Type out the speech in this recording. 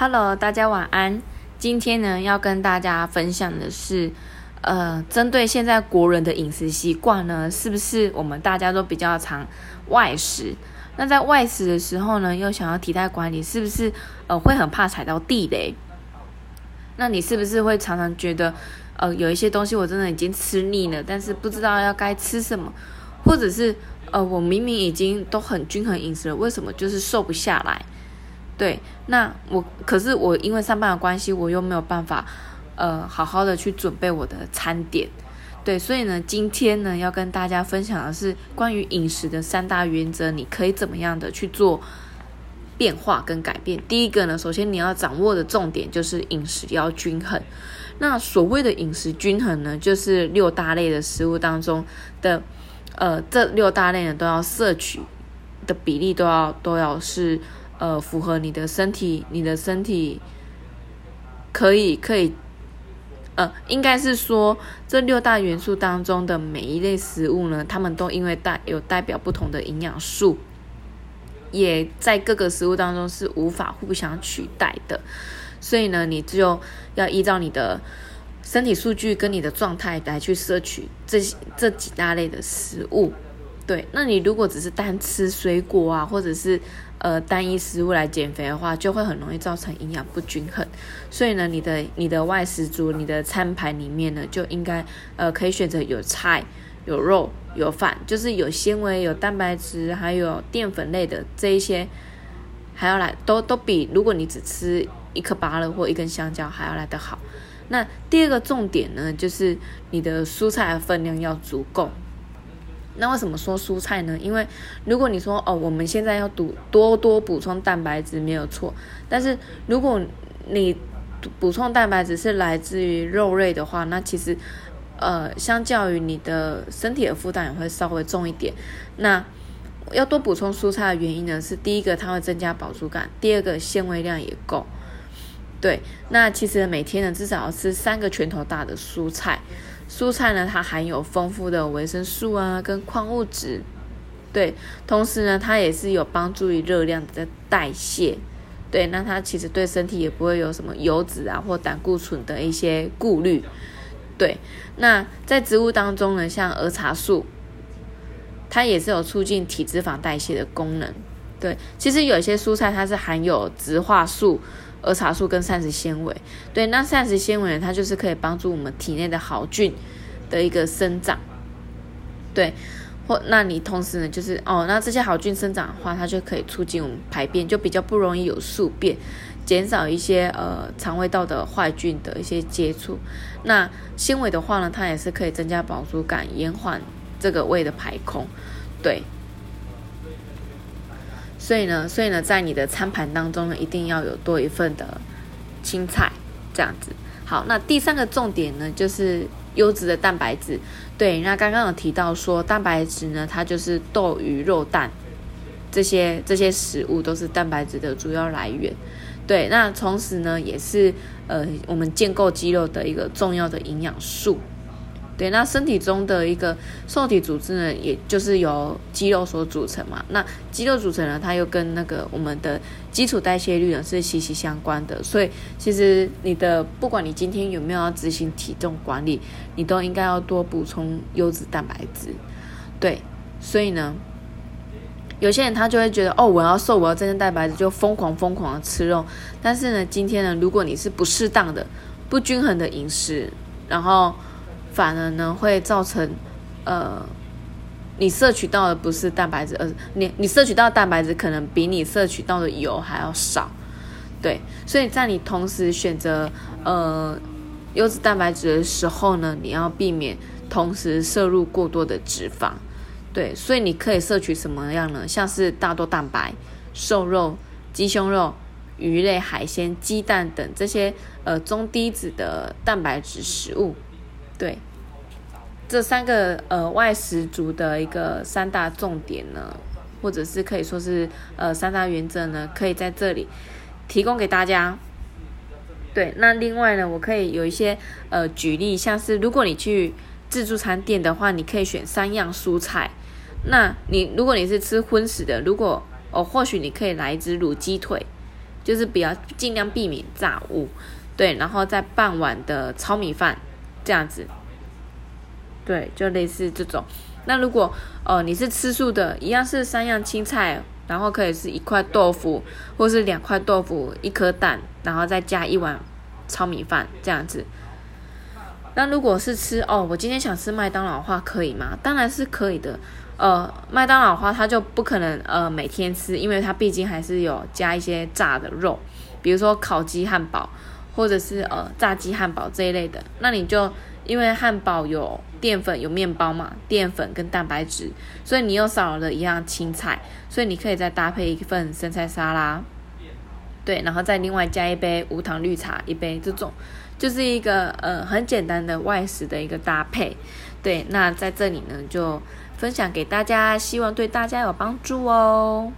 Hello，大家晚安。今天呢，要跟大家分享的是，呃，针对现在国人的饮食习惯呢，是不是我们大家都比较常外食？那在外食的时候呢，又想要体态管理，是不是呃会很怕踩到地雷？那你是不是会常常觉得，呃，有一些东西我真的已经吃腻了，但是不知道要该吃什么，或者是呃，我明明已经都很均衡饮食了，为什么就是瘦不下来？对，那我可是我因为上班的关系，我又没有办法，呃，好好的去准备我的餐点，对，所以呢，今天呢要跟大家分享的是关于饮食的三大原则，你可以怎么样的去做变化跟改变。第一个呢，首先你要掌握的重点就是饮食要均衡。那所谓的饮食均衡呢，就是六大类的食物当中的，呃，这六大类呢都要摄取的比例都要都要是。呃，符合你的身体，你的身体可以可以，呃，应该是说这六大元素当中的每一类食物呢，它们都因为代有代表不同的营养素，也在各个食物当中是无法互相取代的，所以呢，你就要依照你的身体数据跟你的状态来去摄取这这几大类的食物。对，那你如果只是单吃水果啊，或者是呃单一食物来减肥的话，就会很容易造成营养不均衡。所以呢，你的你的外食族，你的餐盘里面呢，就应该呃可以选择有菜、有肉、有饭，就是有纤维、有蛋白质，还有淀粉类的这一些，还要来都都比如果你只吃一颗芭乐或一根香蕉还要来得好。那第二个重点呢，就是你的蔬菜的分量要足够。那为什么说蔬菜呢？因为如果你说哦，我们现在要多多多补充蛋白质没有错，但是如果你补充蛋白质是来自于肉类的话，那其实呃，相较于你的身体的负担也会稍微重一点。那要多补充蔬菜的原因呢，是第一个它会增加饱足感，第二个纤维量也够。对，那其实每天呢至少要吃三个拳头大的蔬菜。蔬菜呢，它含有丰富的维生素啊，跟矿物质，对，同时呢，它也是有帮助于热量的代谢，对，那它其实对身体也不会有什么油脂啊或胆固醇的一些顾虑，对，那在植物当中呢，像儿茶素，它也是有促进体脂肪代谢的功能，对，其实有些蔬菜它是含有植化素。儿茶素跟膳食纤维，对，那膳食纤维它就是可以帮助我们体内的好菌的一个生长，对，或那你同时呢，就是哦，那这些好菌生长的话，它就可以促进我们排便，就比较不容易有宿便，减少一些呃肠胃道的坏菌的一些接触。那纤维的话呢，它也是可以增加饱足感，延缓这个胃的排空，对。所以呢，所以呢，在你的餐盘当中呢，一定要有多一份的青菜，这样子。好，那第三个重点呢，就是优质的蛋白质。对，那刚刚有提到说，蛋白质呢，它就是豆、鱼、肉、蛋这些这些食物都是蛋白质的主要来源。对，那同时呢，也是呃我们建构肌肉的一个重要的营养素。对，那身体中的一个受体组织呢，也就是由肌肉所组成嘛。那肌肉组成呢，它又跟那个我们的基础代谢率呢是息息相关的。所以，其实你的不管你今天有没有要执行体重管理，你都应该要多补充优质蛋白质。对，所以呢，有些人他就会觉得，哦，我要瘦，我要增加蛋白质，就疯狂疯狂的吃肉。但是呢，今天呢，如果你是不适当的、不均衡的饮食，然后反而呢，会造成，呃，你摄取到的不是蛋白质，而你你摄取到蛋白质可能比你摄取到的油还要少，对，所以在你同时选择呃优质蛋白质的时候呢，你要避免同时摄入过多的脂肪，对，所以你可以摄取什么样呢？像是大豆蛋白、瘦肉、鸡胸肉、鱼类、海鲜、鸡蛋等这些呃中低脂的蛋白质食物，对。这三个呃外食族的一个三大重点呢，或者是可以说是呃三大原则呢，可以在这里提供给大家。对，那另外呢，我可以有一些呃举例，像是如果你去自助餐店的话，你可以选三样蔬菜。那你如果你是吃荤食的，如果哦或许你可以来一只卤鸡腿。就是比较尽量避免炸物，对，然后再半碗的糙米饭这样子，对，就类似这种。那如果哦你是吃素的，一样是三样青菜，然后可以是一块豆腐，或是两块豆腐，一颗蛋，然后再加一碗糙米饭这样子。那如果是吃哦，我今天想吃麦当劳的话，可以吗？当然是可以的。呃，麦当劳的话，它就不可能呃每天吃，因为它毕竟还是有加一些炸的肉，比如说烤鸡汉堡，或者是呃炸鸡汉堡这一类的。那你就因为汉堡有淀粉有面包嘛，淀粉跟蛋白质，所以你又少了一样青菜，所以你可以再搭配一份生菜沙拉，对，然后再另外加一杯无糖绿茶一杯，这种就是一个呃很简单的外食的一个搭配。对，那在这里呢就。分享给大家，希望对大家有帮助哦。